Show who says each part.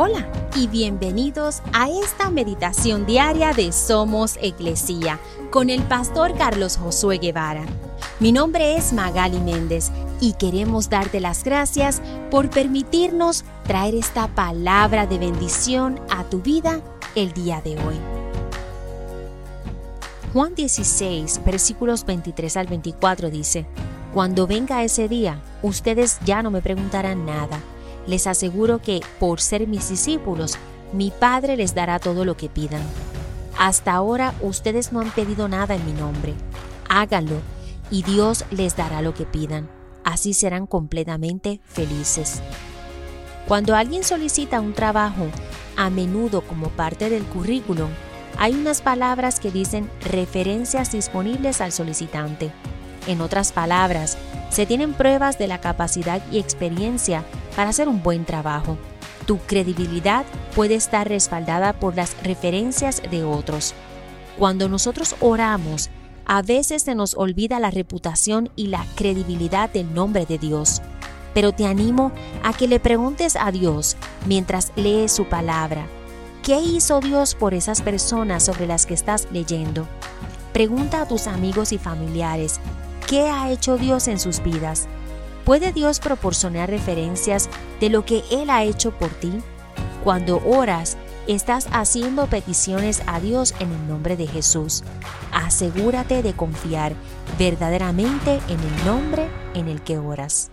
Speaker 1: Hola y bienvenidos a esta meditación diaria de Somos Iglesia con el pastor Carlos Josué Guevara. Mi nombre es Magali Méndez y queremos darte las gracias por permitirnos traer esta palabra de bendición a tu vida el día de hoy. Juan 16, versículos 23 al 24 dice, Cuando venga ese día, ustedes ya no me preguntarán nada les aseguro que, por ser mis discípulos, mi Padre les dará todo lo que pidan. Hasta ahora ustedes no han pedido nada en mi nombre. Háganlo y Dios les dará lo que pidan. Así serán completamente felices. Cuando alguien solicita un trabajo, a menudo como parte del currículum, hay unas palabras que dicen referencias disponibles al solicitante. En otras palabras, se tienen pruebas de la capacidad y experiencia para hacer un buen trabajo. Tu credibilidad puede estar respaldada por las referencias de otros. Cuando nosotros oramos, a veces se nos olvida la reputación y la credibilidad del nombre de Dios. Pero te animo a que le preguntes a Dios mientras lees su palabra. ¿Qué hizo Dios por esas personas sobre las que estás leyendo? Pregunta a tus amigos y familiares, ¿qué ha hecho Dios en sus vidas? ¿Puede Dios proporcionar referencias de lo que Él ha hecho por ti? Cuando oras, estás haciendo peticiones a Dios en el nombre de Jesús. Asegúrate de confiar verdaderamente en el nombre en el que oras.